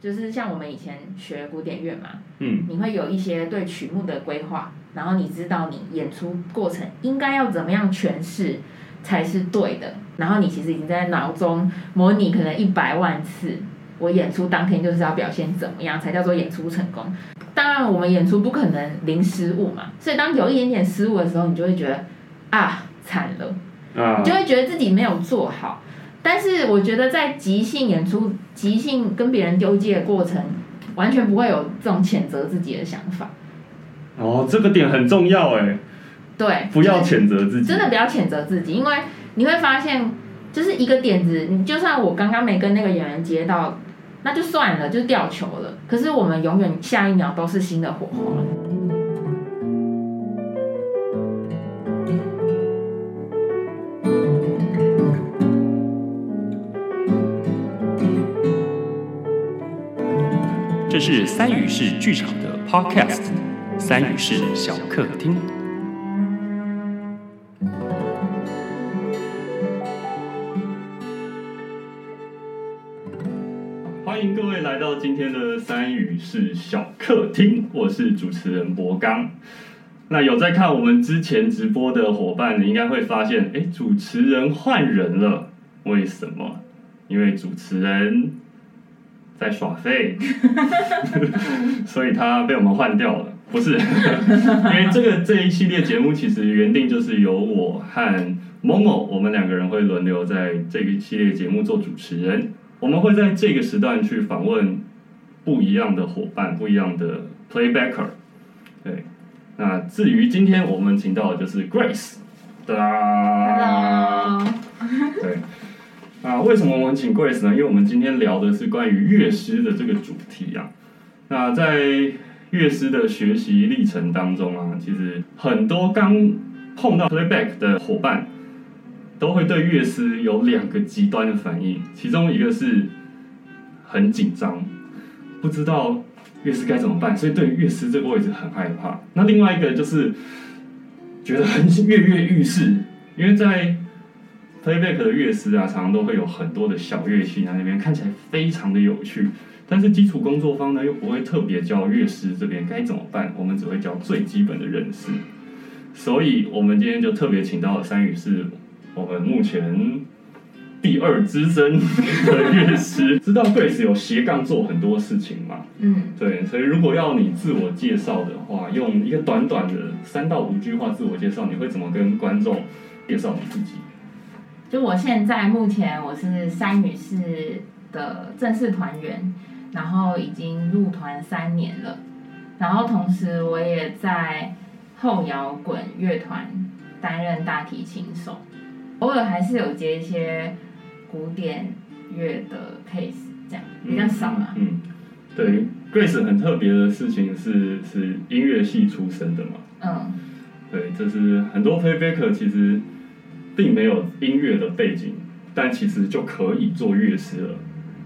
就是像我们以前学古典乐嘛，嗯，你会有一些对曲目的规划，然后你知道你演出过程应该要怎么样诠释才是对的，然后你其实已经在脑中模拟可能一百万次，我演出当天就是要表现怎么样才叫做演出成功。当然，我们演出不可能零失误嘛，所以当有一点点失误的时候，你就会觉得啊惨了。啊你就会觉得自己没有做好。但是我觉得在即兴演出、即兴跟别人丢接的过程，完全不会有这种谴责自己的想法。哦，这个点很重要哎，对，不要就是谴责自己，真的不要谴责自己，因为你会发现，就是一个点子，你就算我刚刚没跟那个演员接到，那就算了，就掉球了。可是我们永远下一秒都是新的火花。这是三语式剧场的 Podcast，三语式小客厅。欢迎各位来到今天的三语是小客厅，我是主持人博刚。那有在看我们之前直播的伙伴，你应该会发现，哎，主持人换人了，为什么？因为主持人在耍废，所以他被我们换掉了。不是，因为这个这一系列节目其实原定就是由我和某某我们两个人会轮流在这个系列节目做主持人。我们会在这个时段去访问不一样的伙伴，不一样的 playbacker。对，那至于今天我们请到的就是 Grace，哒啦 Hello，对，啊，为什么我们请 Grace 呢？因为我们今天聊的是关于乐师的这个主题啊。那在乐师的学习历程当中啊，其实很多刚碰到 playback 的伙伴，都会对乐师有两个极端的反应，其中一个是很紧张，不知道乐师该怎么办，所以对乐师这个位置很害怕。那另外一个就是觉得很跃跃欲试，因为在 playback 的乐师啊，常常都会有很多的小乐器在那边，看起来非常的有趣。但是基础工作方呢，又不会特别教乐师这边该怎么办，我们只会教最基本的认识。所以，我们今天就特别请到了三宇是我们目前第二资深的乐师，知道 Grace 有斜杠做很多事情嘛？嗯，对，所以如果要你自我介绍的话，用一个短短的三到五句话自我介绍，你会怎么跟观众介绍你自己？就我现在目前我是三女士的正式团员，然后已经入团三年了，然后同时我也在后摇滚乐团担任大提琴手，偶尔还是有接一些古典乐的 case，这样比较少嘛。嗯，对，Grace 很特别的事情是是音乐系出身的嘛？嗯对，就是很多 playbacker 其实并没有音乐的背景，但其实就可以做乐师了。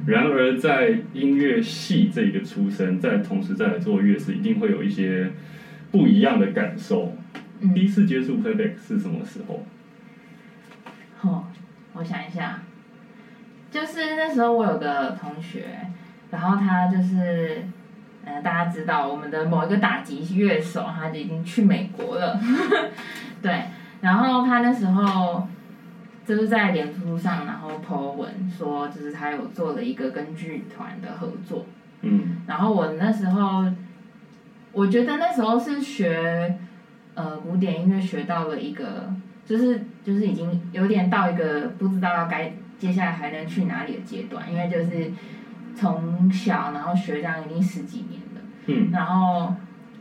然而，在音乐系这个出身，在同时再来做乐师，一定会有一些不一样的感受。第嗯，一次接触 playback 是什么时候？哦，我想一下，就是那时候我有个同学，然后他就是，呃，大家知道我们的某一个打击乐手，他就已经去美国了，对，然后他那时候就是在脸书上，然后 po 文说，就是他有做了一个跟剧团的合作，嗯。然后我那时候，我觉得那时候是学呃古典音乐学到了一个，就是就是已经有点到一个不知道要该接下来还能去哪里的阶段，因为就是从小然后学这样已经十几年了，嗯。然后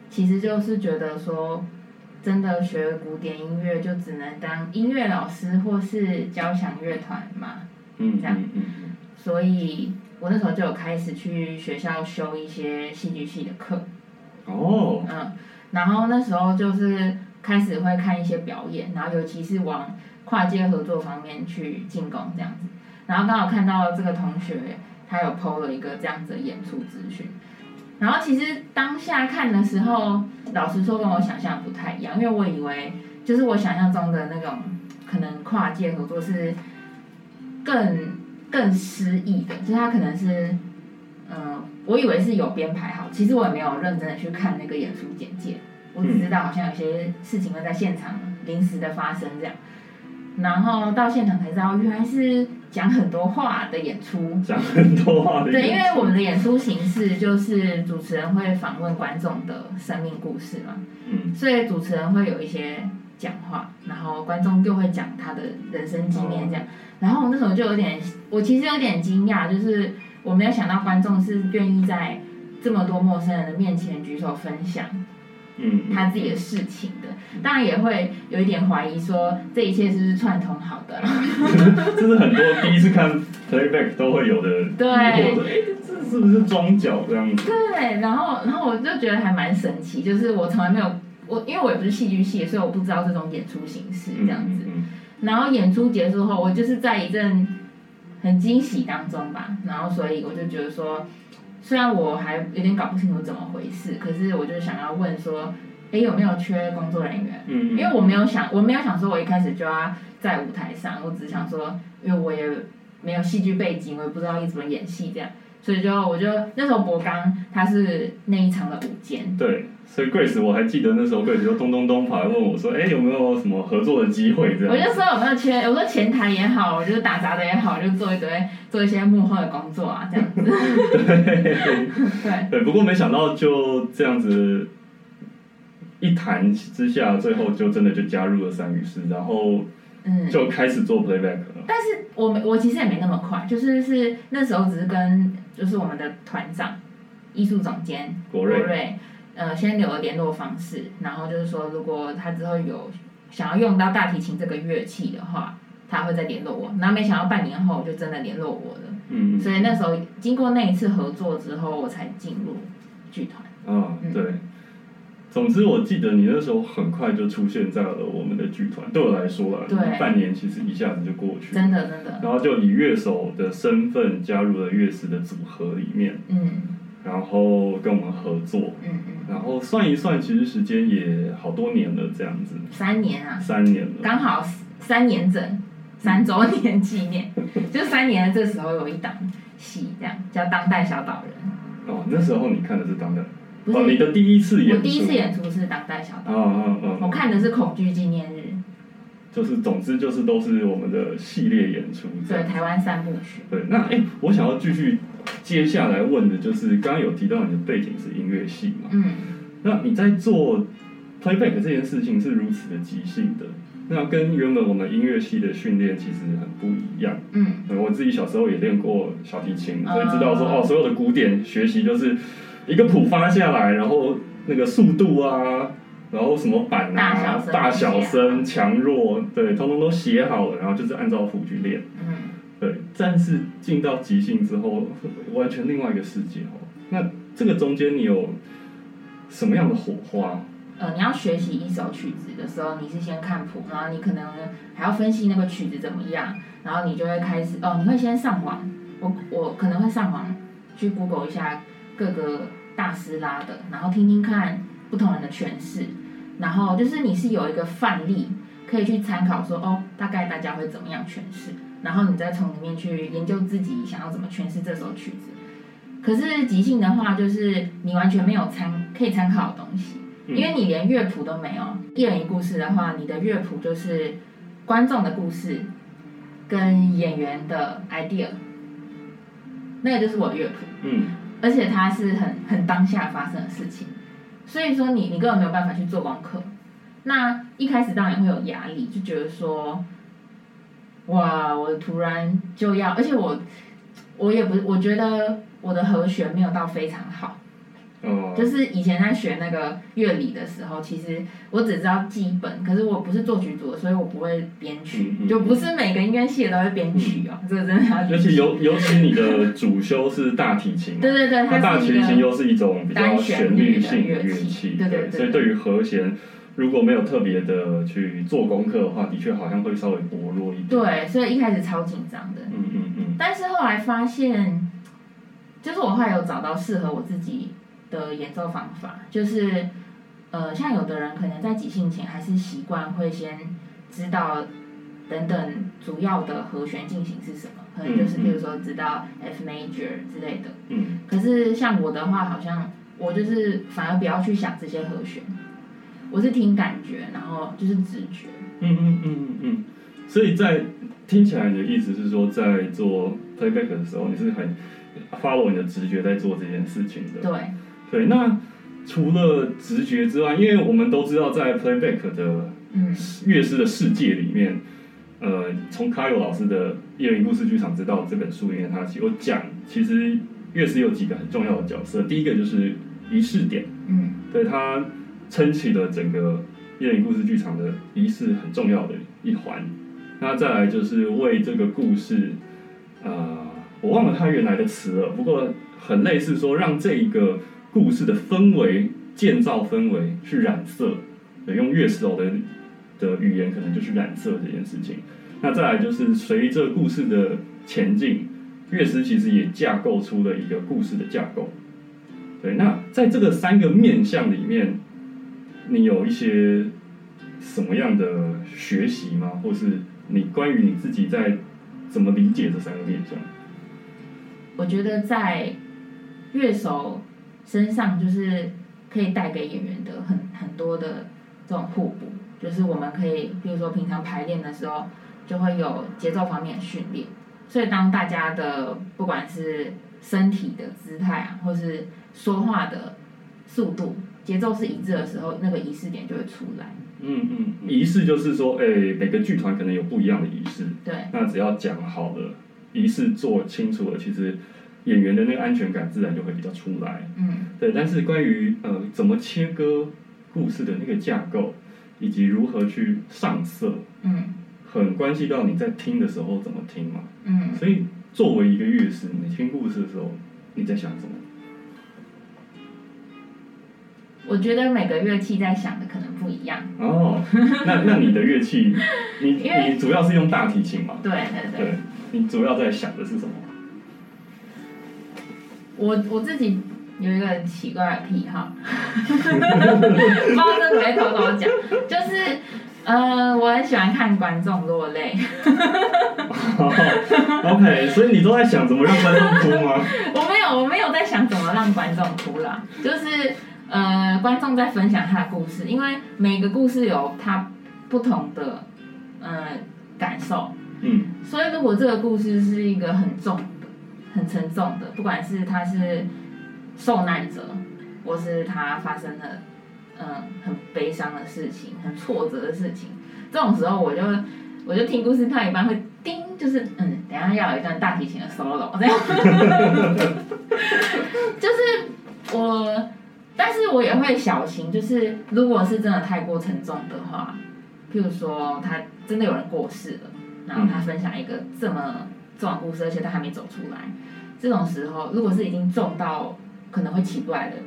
其实就是觉得说。真的学古典音乐就只能当音乐老师或是交响乐团嘛，嗯这样。嗯嗯所以我那时候就有开始去学校修一些戏剧系的课，嗯哦，嗯，然后那时候就是开始会看一些表演，然后尤其是往跨界合作方面去进攻这样子，然后刚好看到这个同学他有 PO 了一个这样子的演出资讯，然后其实当下看的时候，老实说跟我想象不太一样，因为我以为就是我想象中的那种可能跨界合作是更更诗意的，就是他可能是嗯，我以为是有编排好，其实我也没有认真的去看那个演出简介，我只知道好像有些事情会在现场临时的发生这样，然后到现场才知道原来是讲很多话的演出。讲很多话的演出。对，因为我们的演出形式就是主持人会访问观众的生命故事嘛，嗯所以主持人会有一些讲话，然后观众就会讲他的人生经验这样。然后我那时候就有点，我其实有点惊讶，就是我没有想到观众是愿意在这么多陌生人的面前举手分享嗯，他自己的事情的。当然也会有一点怀疑说这一切是不是串通好的。这是很多第一次看 playback 都会有的疑对哎，这是不是装脚这样子？对，然后然后我就觉得还蛮神奇，就是我从来没有我因为我也不是戏剧系，所以我不知道这种演出形式这样子。嗯然后演出结束后，我就是在一阵很惊喜当中吧，然后所以我就觉得说，虽然我还有点搞不清楚怎么回事，可是我就想要问说，哎，有没有缺工作人员？嗯，因为我没有想，我没有想说我一开始就要在舞台上，我只是想说，因为我也没有戏剧背景，我也不知道该怎么演戏这样，所以就我就那时候博刚他是那一场的舞监，对，所以 Grace 我还记得那时候 Grace 就咚咚咚跑来问我说，哎，有没有什么合作的机会这样？我就说有没有前，我说前台也好，我就是打杂的也好，就做一堆做一些幕后的工作啊，这样子。对，对，不过没想到就这样子一谈之下，最后就真的就加入了三语师，然后嗯。就开始做 playback 了。但是我没我其实也没那么快，就是是那时候只是跟就是我们的团长、艺术总监国瑞瑞，呃，先留了联络方式，然后就是说如果他之后有想要用到大提琴这个乐器的话，他会再联络我。然后没想到半年后就真的联络我了，嗯，所以那时候经过那一次合作之后，我才进入剧团。啊，嗯对。总之，我记得你那时候很快就出现在了我们的剧团。对我来说啊，对半年其实一下子就过去了，真的真的，然后就以乐手的身份加入了乐师的组合里面，嗯然后跟我们合作，嗯嗯，然后算一算，其实时间也好多年了，这样子，三年啊，三年了。刚好三年整，三周年纪念，就三年的这时候有一档戏，这样叫《当代小岛人。哦，那时候你看的是当代，》，不哦，你的第一次演出，我第一次演出是《当代小岛啊人》，啊啊！我看的是恐惧纪念日，就是总之就是都是我们的系列演出这对，台湾三部曲。对，那哎、我想要继续接下来问的就是，刚刚有提到你的背景是音乐系嘛？嗯，那你在做 playback 这件事情是如此的即兴的，那跟原本我们音乐系的训练其实很不一样。嗯，呃我自己小时候也练过小提琴，所以知道说哦哦，所有的古典学习就是一个谱发下来，然后那个速度啊，然后什么板啊大小声、大小声、强弱，对，通通都写好了，然后就是按照谱去练。嗯，对，但是进到即兴之后，完全另外一个世界哦。那这个中间你有什么样的火花？呃，你要学习一首曲子的时候，你是先看谱，然后你可能还要分析那个曲子怎么样，然后你就会开始哦，你会先上网，我我可能会上网去 Google 一下各个大师拉的，然后听听看不同人的诠释，然后就是你是有一个范例可以去参考说哦，大概大家会怎么样诠释，然后你再从里面去研究自己想要怎么诠释这首曲子。可是即兴的话，就是你完全没有参可以参考的东西。嗯因为你连乐谱都没有，一人一故事的话，你的乐谱就是观众的故事跟演员的 idea，那个就是我的乐谱，嗯而且它是很很当下发生的事情，所以说你你根本没有办法去做功课。那一开始当然会有压力，就觉得说，哇，我突然就要，而且我我也不是，我觉得我的和弦没有到非常好。哦，就是以前在学那个乐理的时候，其实我只知道基本，可是我不是作曲组的，所以我不会编曲，嗯嗯就不是每个音乐系的都会编曲哦，这个真的要尤其尤尤其你的主修是大提琴，对对对，它大提琴又是一种比较旋律性的乐器，对对所以对于和弦如果没有特别的去做功课的话，的确好像会稍微薄弱一点。，对，所以一开始超紧张的，嗯嗯嗯，但是后来发现，就是我后来有找到适合我自己的演奏方法，就是呃，像有的人可能在即兴前还是习惯会先知道等等主要的和弦进行是什么，可能就是比如说知道 F major 之类的。嗯。可是像我的话，好像我就是反而不要去想这些和弦，我是听感觉，然后就是直觉。嗯嗯嗯嗯嗯，所以在听起来你的意思是说，在做 playback 的时候，你是很 follow 你的直觉在做这件事情的。对，对，那除了直觉之外，因为我们都知道在 playback 的嗯乐师的世界里面，呃，从卡友老师的《一人一故事剧场之道》这本书里面，他有讲，其实乐师有几个很重要的角色。第一个就是仪式点，嗯对他撑起了整个一人一故事剧场的仪式很重要的一环。那再来就是为这个故事，呃，我忘了它原来的词了，不过很类似说让这一个故事的氛围建造氛围去染色，用乐手的的语言可能就是染色这件事情。那再来就是随着故事的前进，乐师其实也架构出了一个故事的架构。对，那在这个三个面向里面，你有一些什么样的学习吗？或是你关于你自己在怎么理解这三个面向？我觉得在乐手身上，就是可以带给演员的很很多的这种互补，就是我们可以，比如说平常排练的时候，就会有节奏方面的训练，所以当大家的不管是身体的姿态啊，或是说话的速度、节奏是一致的时候，那个仪式点就会出来。嗯嗯，仪式就是说，哎、每个剧团可能有不一样的仪式，对，那只要讲好了，仪式做清楚了，其实演员的那个安全感自然就会比较出来。嗯对，但是关于呃怎么切割故事的那个架构，以及如何去上色，嗯很关系到你在听的时候怎么听嘛。嗯，所以作为一个乐师，你听故事的时候，你在想什么？我觉得每个乐器在想的可能不一样。哦，那那你的乐器，你 你主要是用大提琴嘛？对对对。对，你主要在想的是什么？我我自己有一个很奇怪的癖好，不知道这可以偷偷讲，就是呃，我很喜欢看观众落泪。OK，所以你都在想怎么让观众哭吗？我没有我没有在想怎么让观众哭啦，就是呃，观众在分享他的故事，因为每个故事有他不同的呃感受，嗯。所以如果这个故事是一个很重的、很沉重的，不管是他是受难者，或是他发生了嗯、很悲伤的事情、很挫折的事情，这种时候我就我就听故事看一半会叮，就是嗯，等下要有一段大提琴的 solo 这样，就是我，但是我也会小心，就是如果是真的太过沉重的话，譬如说他真的有人过世了。然后他分享一个这么重的故事，而且他还没走出来，这种时候，如果是已经重到可能会起不来的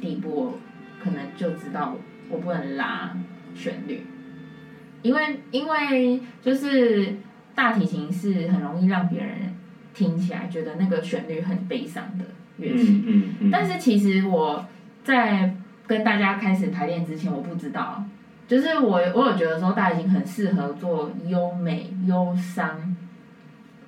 地步，可能就知道我不能拉旋律，因为因为就是大提琴是很容易让别人听起来觉得那个旋律很悲伤的乐器，嗯嗯嗯，但是其实我在跟大家开始排练之前，我不知道，就是我我有觉得说大提琴很适合做优美、忧伤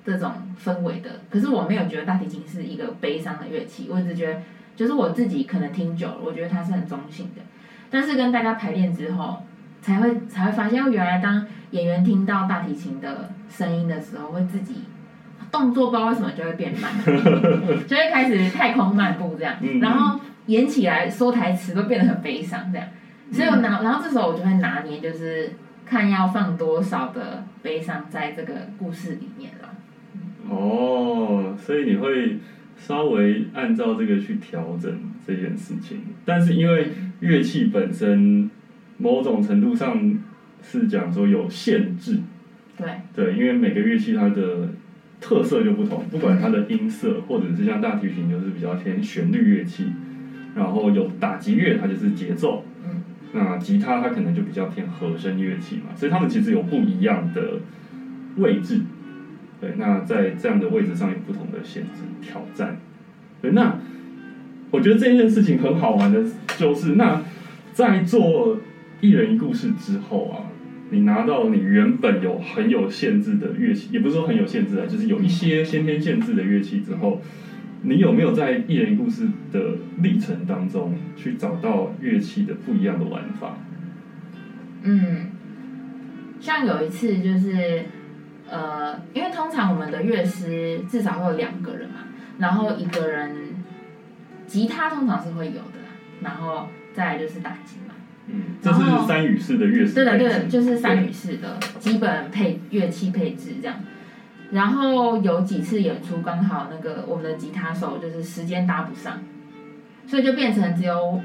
这种氛围的，可是我没有觉得大提琴是一个悲伤的乐器，我只觉得就是我自己可能听久了，我觉得它是很中性的，但是跟大家排练之后，才会才会发现，哦原来当演员听到大提琴的声音的时候，会自己动作不知道为什么就会变慢，就会开始太空漫步这样。嗯，然后演起来说台词都变得很悲伤这样，所以我拿，然后这时候我就会拿捏，就是看要放多少的悲伤在这个故事里面了。哦，所以你会稍微按照这个去调整这件事情，但是因为乐器本身某种程度上是讲说有限制，对，对，因为每个乐器它的特色就不同，不管它的音色，或者是像大提琴就是比较偏旋律乐器，然后有打击乐它就是节奏，嗯，那吉他它可能就比较偏和声乐器嘛，所以它们其实有不一样的位置，对，那在这样的位置上有不同的限制挑战，对，那我觉得这件事情很好玩的就是，那在做一人一故事之后啊，你拿到你原本有很有限制的乐器，也不是说很有限制啊，就是有一些先天限制的乐器之后，你有没有在艺人故事的历程当中去找到乐器的不一样的玩法？嗯，像有一次就是，呃，因为通常我们的乐师至少会有两个人嘛，然后一个人吉他通常是会有的啦，然后再来就是打击嘛。嗯，这是三语式的乐师对的，对的，就是三语式的基本配乐器配置这样。然后有几次演出刚好那个我们的吉他手就是时间搭不上，所以就变成只有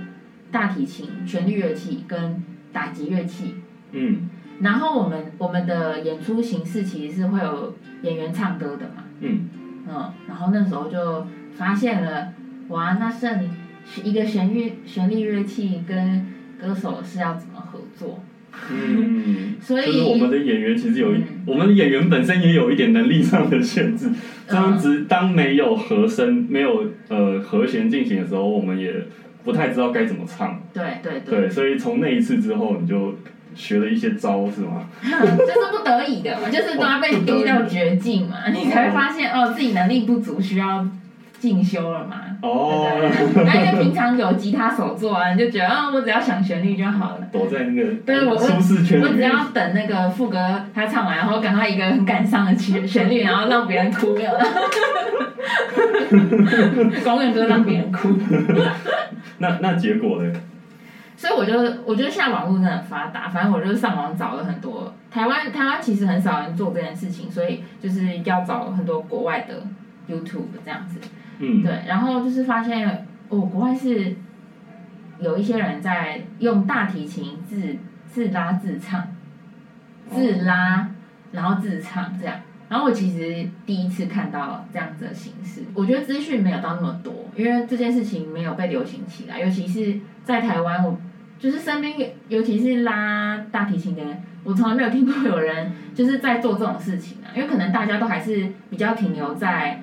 大提琴、旋律乐器跟打击乐器。嗯然后我们我们的演出形式其实是会有演员唱歌的嘛，嗯，嗯，然后那时候就发现了，哇，那剩一个旋律旋律乐器跟歌手是要怎么合作？嗯，所以就是我们的演员其实有一，嗯我们的演员本身也有一点能力上的限制。这样子，当没有和声、没有呃和弦进行的时候，我们也不太知道该怎么唱。对对对，对，所以从那一次之后，你就学了一些招，是吗？就是不得已的嘛，就是都要被 逼到绝境嘛，你才会发现哦自己能力不足，需要进修了嘛。哦，对，那因为平常有吉他手做啊，你就觉得啊，我只要想旋律就好了。躲在那个对我舒适圈我只。要等那个副歌他唱完，然后赶快一个很感伤的旋旋律，然后让别人哭，没有了。公园歌让别人哭，那那结果呢？所以我就我觉得现在网络真的很发达，反正我就上网找了很多台湾台湾其实很少人做这件事情，所以就是要找很多国外的 YouTube 这样子。嗯，对，然后就是发现哦，国外是有一些人在用大提琴自自拉自唱，自拉然后自唱这样。然后我其实第一次看到这样子的形式，我觉得资讯没有到那么多，因为这件事情没有被流行起来，尤其是在台湾，我就是身边有，尤其是拉大提琴的人，我从来没有听过有人就是在做这种事情啊，因为可能大家都还是比较停留在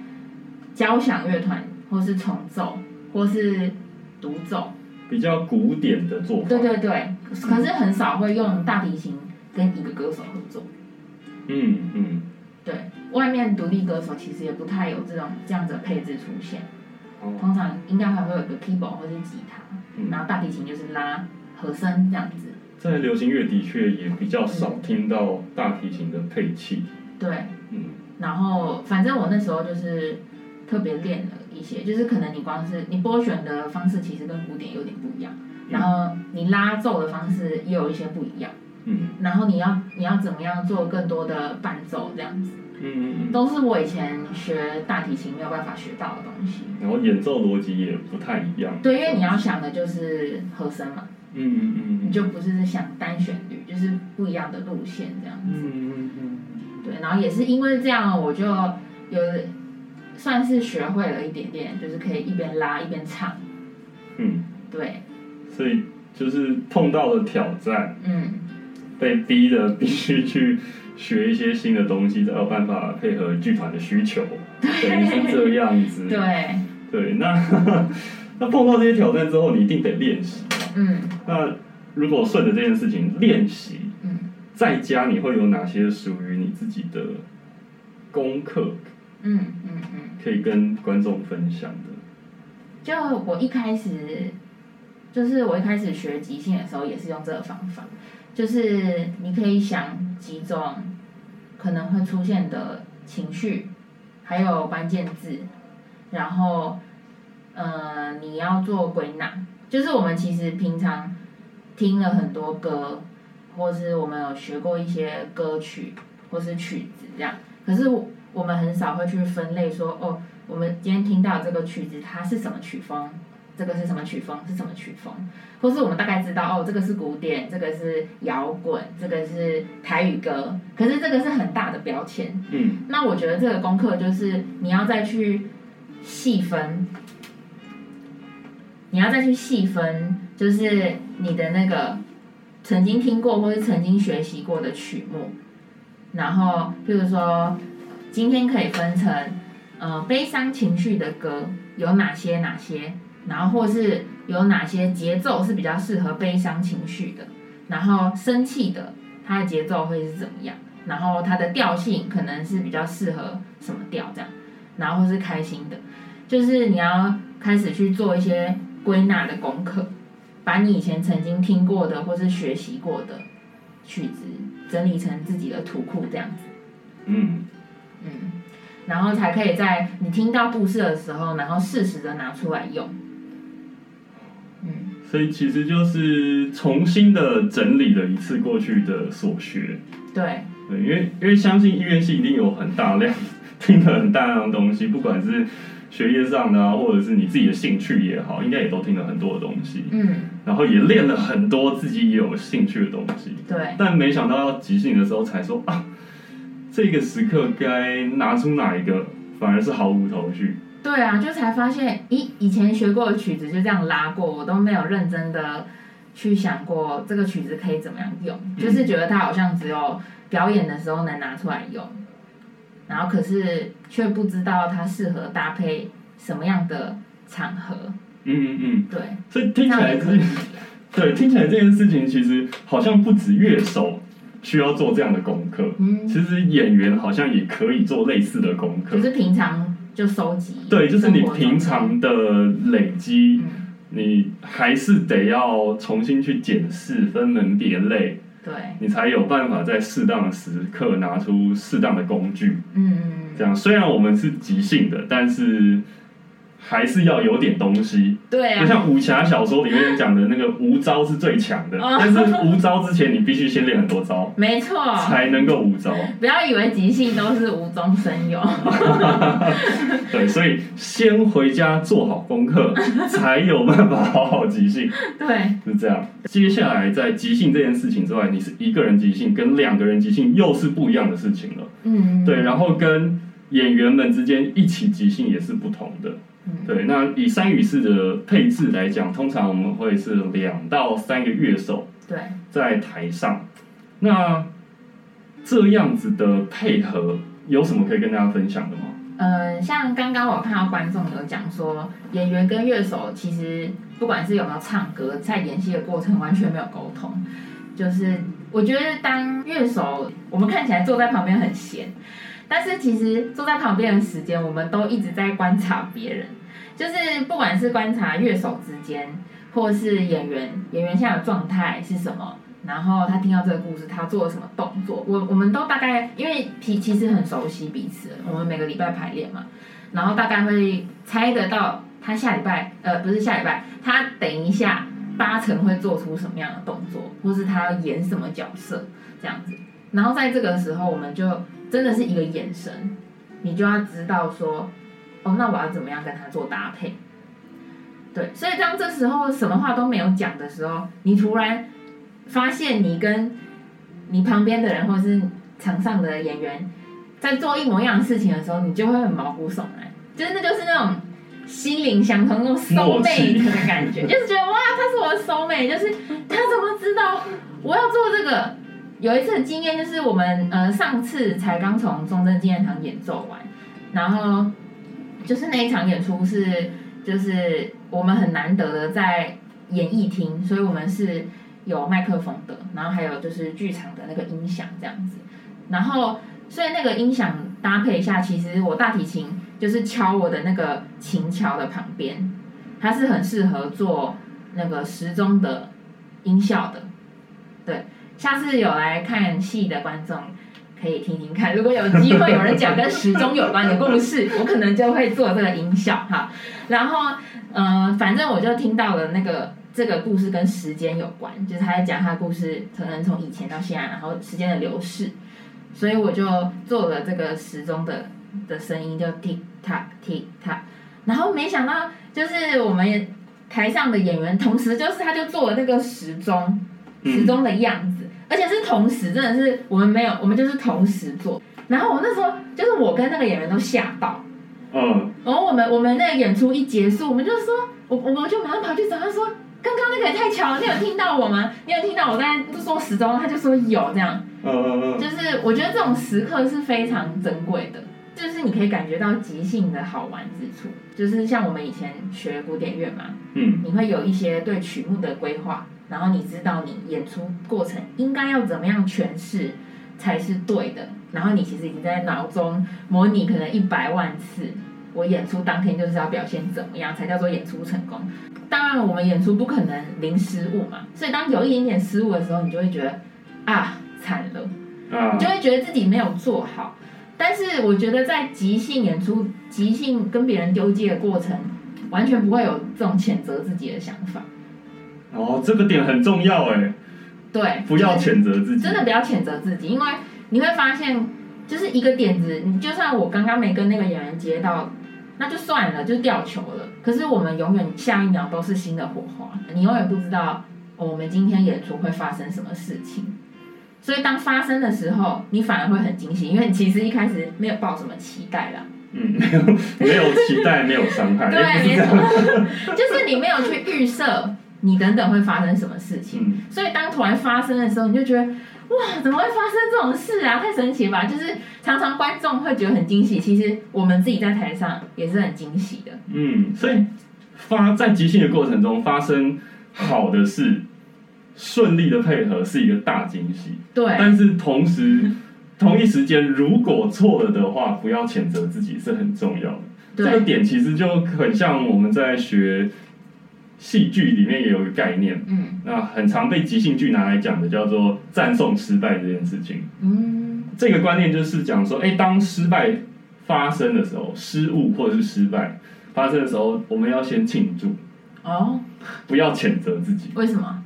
交响乐团，或是重奏，或是独奏，比较古典的做法。对对对，可是很少会用大提琴跟一个歌手合作。嗯嗯，对，外面独立歌手其实也不太有这种这样子的配置出现，哦，通常应该还会有一个 keyboard 或是吉他，嗯。然后大提琴就是拉和声这样子。在流行乐的确也比较少听到大提琴的配器。对，嗯。然后反正我那时候就是特别练了一些，就是可能你光是你拨弦的方式其实跟古典有点不一样，然后你拉奏的方式也有一些不一样，嗯然后你要你要怎么样做更多的伴奏这样子，嗯嗯嗯，都是我以前学大提琴没有办法学到的东西。然后演奏逻辑也不太一样。对，因为你要想的就是和声嘛，嗯嗯嗯你就不是想单旋律，就是不一样的路线这样子。嗯嗯嗯对，然后也是因为这样，我就有算是学会了一点点，就是可以一边拉一边唱。嗯，对，所以就是碰到了挑战，嗯，被逼的必须去学一些新的东西，才有办法配合剧团的需求，等于是这样子。对，对，那 那碰到这些挑战之后，你一定得练习。嗯。那如果顺着这件事情练习，嗯。在家你会有哪些属于你自己的功课嗯嗯嗯，可以跟观众分享的？就我一开始，就是我一开始学即兴的时候，也是用这个方法，就是你可以想几种可能会出现的情绪，还有关键字，然后，呃，你要做归纳。就是我们其实平常听了很多歌，或是我们有学过一些歌曲或是曲子这样，可是我我们很少会去分类说，哦，我们今天听到这个曲子它是什么曲风，这个是什么曲风，是什么曲风，或是我们大概知道哦，这个是古典，这个是摇滚，这个是台语歌，可是这个是很大的标签。嗯。那我觉得这个功课就是你要再去细分，你要再去细分，就是你的那个曾经听过或是曾经学习过的曲目，然后譬如说今天可以分成呃悲伤情绪的歌有哪些哪些，然后或是有哪些节奏是比较适合悲伤情绪的，然后生气的它的节奏会是怎么样，然后它的调性可能是比较适合什么调这样，然后或是开心的，就是你要开始去做一些归纳的功课，把你以前曾经听过的或是学习过的曲子整理成自己的图库这样子。嗯，嗯，然后才可以在你听到故事的时候，然后适时的拿出来用。嗯，所以其实就是重新的整理了一次过去的所学。对，对，因为因为相信音乐系一定有很大量听了很大量的东西，不管是学业上的啊，或者是你自己的兴趣也好，应该也都听了很多的东西，嗯，然后也练了很多自己有兴趣的东西。对，但没想到要即兴的时候才说啊，这个时刻该拿出哪一个，反而是毫无头绪。对啊，就才发现，咦，以前学过的曲子就这样拉过，我都没有认真的去想过这个曲子可以怎么样用，就是觉得它好像只有表演的时候能拿出来用，然后可是却不知道它适合搭配什么样的场合。嗯嗯嗯，对，所以听起来是对，听起来这件事情其实好像不止乐手需要做这样的功课，嗯，其实演员好像也可以做类似的功课。就。是平常就收集，对，就是你平常的累积，嗯，你还是得要重新去检视、分门别类，对，你才有办法在适当的时刻拿出适当的工具。嗯，这样，虽然我们是即兴的，但是还是要有点东西。对啊，就像武侠小说里面讲的那个无招是最强的，哦但是无招之前你必须先练很多招，没错，才能够无招。不要以为即兴都是无中生有，对，所以先回家做好功课，才有办法好好即兴，对，是这样。接下来在即兴这件事情之外，你是一个人即兴跟两个人即兴又是不一样的事情了。嗯，对，然后跟演员们之间一起即兴也是不同的。嗯对，那以三与四的配置来讲，通常我们会是两到三个乐手对，在台上。那这样子的配合有什么可以跟大家分享的吗？呃，像刚刚我看到观众有讲说，演员跟乐手其实不管是有没有唱歌，在演戏的过程完全没有沟通。就是我觉得当乐手，我们看起来坐在旁边很闲，但是其实坐在旁边的时间，我们都一直在观察别人，就是不管是观察乐手之间，或是演员演员现在的状态是什么，然后他听到这个故事，他做了什么动作，我我们都大概因为其其实很熟悉彼此，我们每个礼拜排练嘛，然后大概会猜得到他下礼拜呃不是下礼拜，他等一下八成会做出什么样的动作，或是他要演什么角色这样子，然后在这个时候我们就真的是一个眼神，你就要知道说，哦，那我要怎么样跟他做搭配。对，所以当这时候什么话都没有讲的时候，你突然发现你跟你旁边的人或者是场上的演员在做一模一样的事情的时候，你就会很毛骨悚然，就是那就是那种心灵相通、那种 soul mate 的感觉，就是觉得哇，他是我的 soul mate，就是他怎么知道我要做这个？有一次的经验就是我们呃上次才刚从中正纪念堂演奏完，然后就是那一场演出是就是我们很难得的在演艺厅，所以我们是有麦克风的，然后还有就是剧场的那个音响这样子，然后所以那个音响搭配一下，其实我大提琴就是敲我的那个琴桥的旁边，它是很适合做那个时钟的音效的，对，下次有来看戏的观众。可以听听看，如果有机会有人讲跟时钟有关的故事，我可能就会做这个音效哈。然后，呃，反正我就听到了那个这个故事跟时间有关，就是他在讲他的故事，可能从以前到现在，然后时间的流逝，所以我就做了这个时钟的的声音，就 tick tock tick tock。然后没想到，就是我们台上的演员，同时就是他就做了那个时钟，时嗯，钟的样子，而且是同时，真的是我们没有，我们就是同时做。然后我那时候就是我跟那个演员都吓到，嗯，然后我们我们那个演出一结束，我们就说，我我们就马上跑去找他说，刚刚那个也太巧了，你有听到我吗？你有听到我在说时钟？他就说有，这样，嗯嗯嗯，就是我觉得这种时刻是非常珍贵的，就是你可以感觉到即兴的好玩之处，就是像我们以前学古典乐嘛，嗯。你会有一些对曲目的规划，然后你知道你演出过程应该要怎么样诠释才是对的，然后你其实已经在脑中模拟可能一百万次，我演出当天就是要表现怎么样才叫做演出成功。当然，我们演出不可能零失误嘛，所以当有一点点失误的时候，你就会觉得啊惨了。你就会觉得自己没有做好。但是我觉得在即兴演出、即兴跟别人丢接的过程，完全不会有这种谴责自己的想法。哦，这个点很重要哎，对，不要就是谴责自己，真的不要谴责自己，因为你会发现，就是一个点子，你就算我刚刚没跟那个演员接到，那就算了，就掉球了。可是我们永远下一秒都是新的火花，你永远不知道、哦我们今天演出会发生什么事情。所以当发生的时候，你反而会很惊喜，因为你其实一开始没有抱什么期待啦。嗯，没有没有期待，没有伤害，对，没，错，就是你没有去预设你等等会发生什么事情。嗯所以当突然发生的时候，你就觉得哇，怎么会发生这种事啊？太神奇了吧！就是常常观众会觉得很惊喜，其实我们自己在台上也是很惊喜的。嗯，所以发在即兴的过程中发生好的事，顺利的配合是一个大惊喜，对，但是同时 同一时间如果错了的话，不要谴责自己是很重要的。这个对，点其实就很像我们在学戏剧里面也有一个概念，嗯那很常被即兴剧拿来讲的叫做赞颂失败这件事情。嗯，这个观念就是讲说，哎，当失败发生的时候，失误或者是失败发生的时候，我们要先庆祝，哦，不要谴责自己，为什么？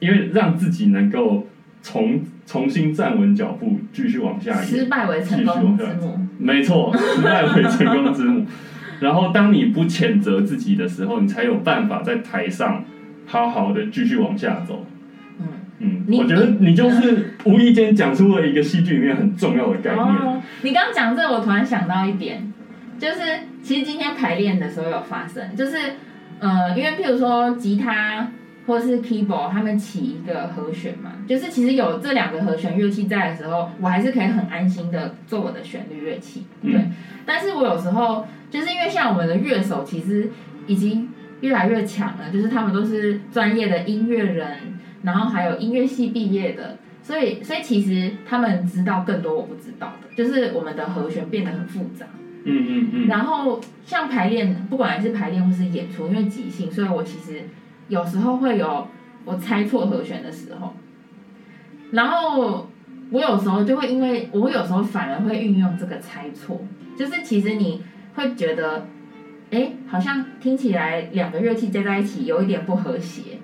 因为让自己能够重重新站稳脚步，继续往下演。失败为成功之母。没错，失败为成功之母。然后，当你不谴责自己的时候，你才有办法在台上好好的继续往下走。嗯，嗯，我觉得你就是无意间讲出了一个戏剧里面很重要的概念。哦，你刚刚讲这，我突然想到一点，就是其实今天排练的时候有发生，就是呃，因为譬如说吉他或是 keyboard，他们起一个和弦嘛，就是其实有这两个和弦乐器在的时候，我还是可以很安心的做我的旋律乐器，对。嗯但是我有时候就是因为像我们的乐手，其实已经越来越强了，就是他们都是专业的音乐人，然后还有音乐系毕业的，所以所以其实他们知道更多我不知道的，就是我们的和弦变得很复杂。嗯嗯嗯，然后像排练，不管是排练或是演出，因为即兴，所以我其实有时候会有我猜错和弦的时候，然后我有时候就会因为我有时候反而会运用这个猜错，就是其实你会觉得，哎，好像听起来两个乐器接在一起有一点不和谐，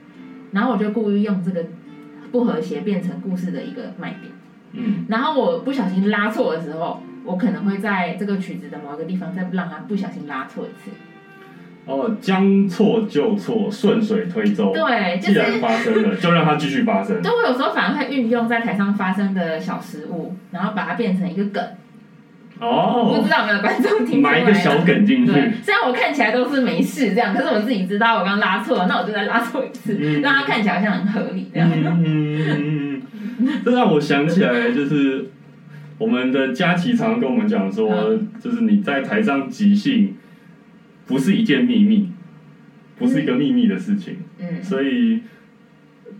然后我就故意用这个不和谐变成故事的一个卖点。嗯然后我不小心拉错的时候，我可能会在这个曲子的某一个地方再让它不小心拉错一次。哦，将错就错，顺水推舟。对，就既然是发生了，就让它继续发生。就我有时候反而会运用在台上发生的小失误，然后把它变成一个梗。不哦知，道有没有观众听出来？埋一个小梗进去。对，虽然我看起来都是没事这样，可是我自己知道我刚刚拉错了，那我就再拉错一次，嗯。让它看起来好像很合理这样。嗯这让我想起来，就是我们的佳琪常常跟我们讲说，就是你在台上即兴，不是一件秘密，不是一个秘密的事情，嗯，所以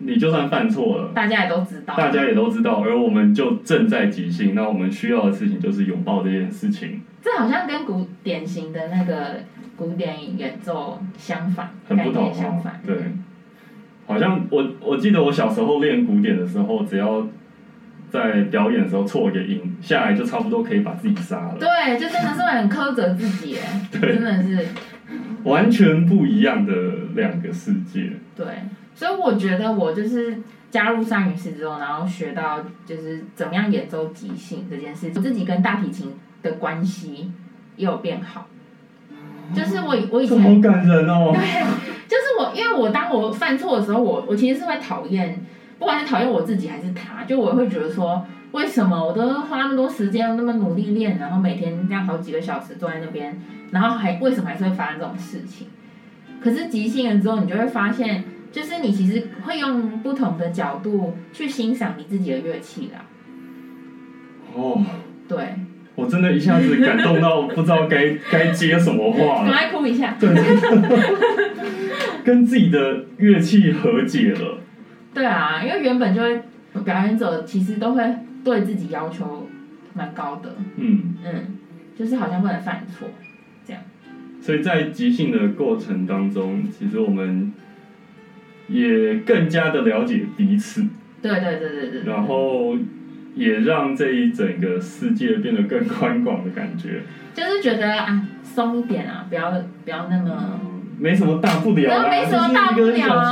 你就算犯错了。大家也都知道。大家也都知道，而我们就正在即兴，那我们需要的事情就是拥抱这件事情，这好像跟古典型的那个古典演奏相反，概很不同相反。。对，好像我我记得我小时候练古典的时候，只要在表演的时候错一个音，下来就差不多可以把自己杀了，对，就真的是会很苛责自己，真的是完全不一样的两个世界。对。所以我觉得我就是加入三云室之后，然后学到就是怎么样演奏即兴这件事，我自己跟大提琴的关系也有变好。就是我我以前这好感人哦！对，就是我，因为我当我犯错的时候，我我其实是会讨厌，不管是讨厌我自己还是他，就我会觉得说，为什么我都花那么多时间，那么努力练，然后每天这样好几个小时坐在那边，然后还为什么还是会发生这种事情？可是即兴了之后，你就会发现，就是你其实会用不同的角度去欣赏你自己的乐器啦。哦，对，我真的一下子感动到不知道该该接什么话了，赶快哭一下。对，跟自己的乐器和解了。对啊，因为原本就会表演者其实都会对自己要求蛮高的，嗯，嗯，就是好像不能犯错这样。所以在即兴的过程当中，其实我们也更加的了解彼此，对对对对对。然后也让这一整个世界变得更宽广的感觉。就是觉得啊，松一点啊，不要不要那么，没什么大不了啊，没什么大不了啊，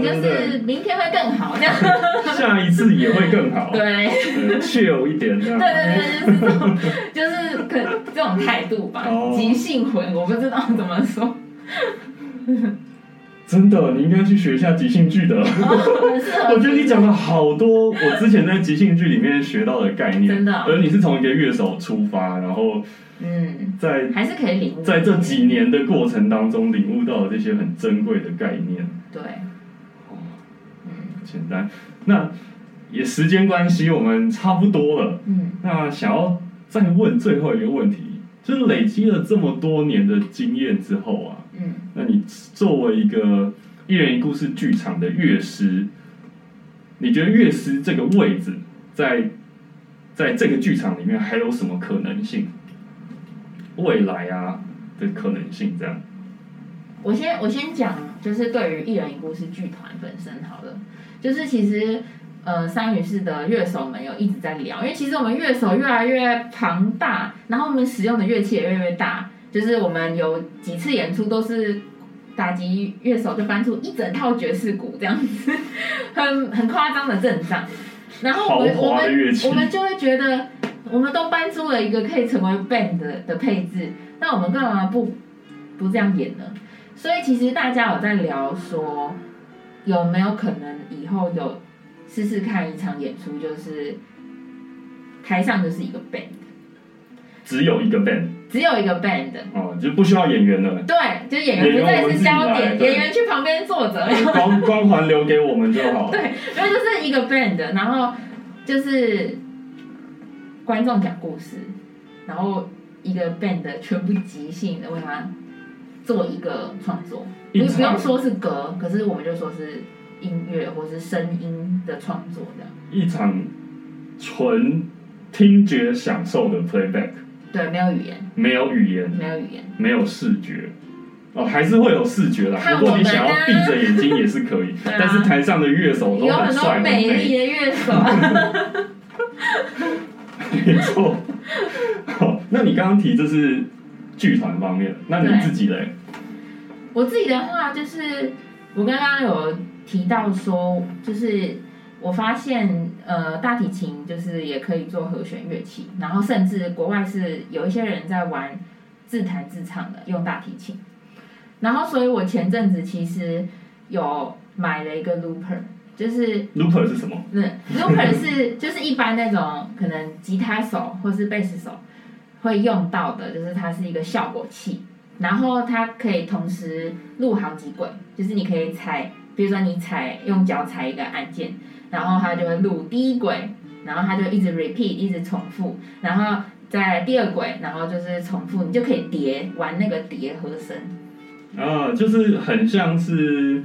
你就？是明天会更好这样。下一次也会更好，对。对，chill 一点这样。对对对，就是这种，就是可 这种态度吧哦，即兴魂，我不知道怎么说，真的，你应该去学一下即兴剧的。我觉得你讲了好多我之前在即兴剧里面学到的概念，真的哦而你是从一个乐手出发，然后嗯，在还是可以领悟。在这几年的过程当中领悟到了这些很珍贵的概念。对，嗯简单，那也时间关系，我们差不多了。嗯那想要再问最后一个问题，就是累积了这么多年的经验之后啊，嗯，那你作为一个一人一故事剧场的乐师，你觉得乐师这个位置在在这个剧场里面还有什么可能性？未来啊的可能性，这样。我先我先讲，就是对于一人一故事剧团本身好了，就是其实呃三女士的乐手们有一直在聊，因为其实我们乐手越来越庞大，然后我们使用的乐器也越来越大，就是我们有几次演出都是打击乐手就搬出一整套爵士鼓这样子，很很夸张的阵仗，然后我们我们我们就会觉得。我们都搬出了一个可以成为 band 的的配置，那我们干嘛不不这样演呢？所以其实大家有在聊说，有没有可能以后有试试看一场演出，就是台上就是一个 band，只有一个 band 只有一个 band，哦，就不需要演员了，对，就是演员不再是焦点，演员去旁边坐着，光光环留给我们就好。对，因为就是一个 band，然后就是观众讲故事，然后一个 band 全部即兴的为他做一个创作，你不不用说是歌，可是我们就说是音乐或是声音的创作这样。一场纯听觉享受的 playback，对，没有语言，没有语言，没有语言，没有视觉。哦，还是会有视觉啦。如果你想要闭着眼睛也是可以，啊但是台上的乐手都有很帅很美丽，的乐手。没错。好，那你刚刚提这是剧团方面，那你自己嘞？我自己的话就是，我刚刚有提到说，就是我发现呃大提琴就是也可以做和弦乐器，然后甚至国外是有一些人在玩自弹自唱的用大提琴，然后所以我前阵子其实有买了一个 looper，就是。Looper 是什么？嗯，looper 是就是一般那种可能吉他手或是贝斯手会用到的，就是它是一个效果器，然后它可以同时录好几轨，就是你可以踩，比如说你踩用脚踩一个按键，然后它就会录第一轨，然后它就一直 repeat 一直重复，然后在第二轨，然后就是重复，你就可以叠玩那个叠和声。啊，就是很像是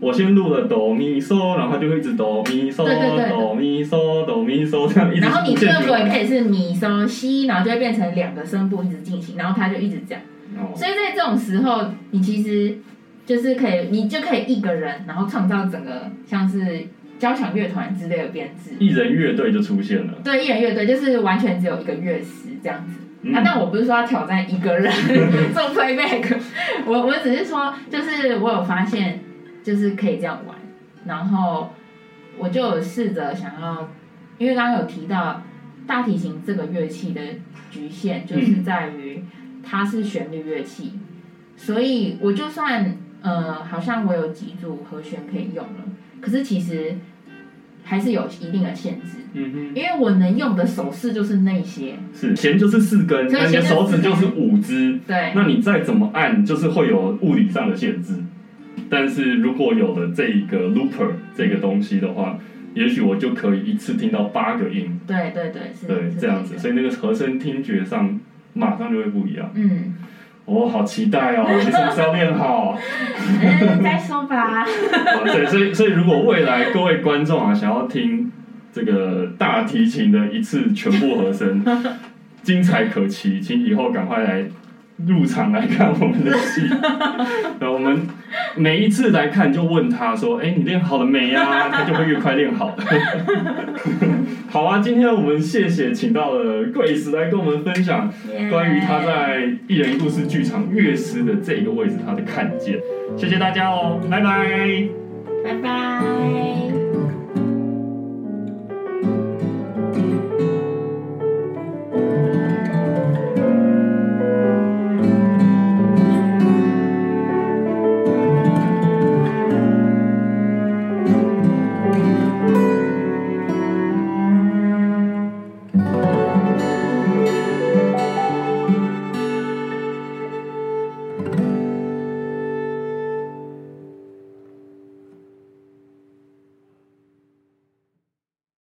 我先录了哆咪嗦，然后它就会一直哆咪嗦哆咪嗦哆咪嗦这样一直然后你无第二轨。可以是咪嗦西，然后就会变成两个声部一直进行，然后它就一直这样。哦，所以在这种时候，你其实就是可以，你就可以一个人，然后创造整个像是交响乐团之类的编制。一人乐队就出现了。对，一人乐队就是完全只有一个乐师这样子。嗯啊，但我不是说要挑战一个人 做 playback，我我只是说，就是我有发现，就是可以这样玩，然后我就有试着想要，因为刚刚有提到大提琴这个乐器的局限，就是在于它是旋律乐器，所以我就算呃，好像我有几组和弦可以用了，可是其实还是有一定的限制。嗯因为我能用的手势就是那些，是弦就是四根，对那你的手指就是五只，对。那你再怎么按，就是会有物理上的限制。但是如果有了这一个 looper 这个东西的话，也许我就可以一次听到八个音，对对对，是对，是这样子，所以那个和声听觉上马上就会不一样。嗯，我、好期待哦！你什么时候练好？嗯，再说吧。哦 对，所以所以如果未来各位观众啊，想要听这个大提琴的一次全部和声，精彩可期，请以后赶快来入场来看我们的戏。呃，我们每一次来看就问他说：“哎，你练好了没呀？” 他就会越快练好的。好啊，今天我们谢谢请到了 Grace 来跟我们分享关于他在艺人故事剧场乐师的这个位置他的看见。谢谢大家哦，拜拜。拜拜。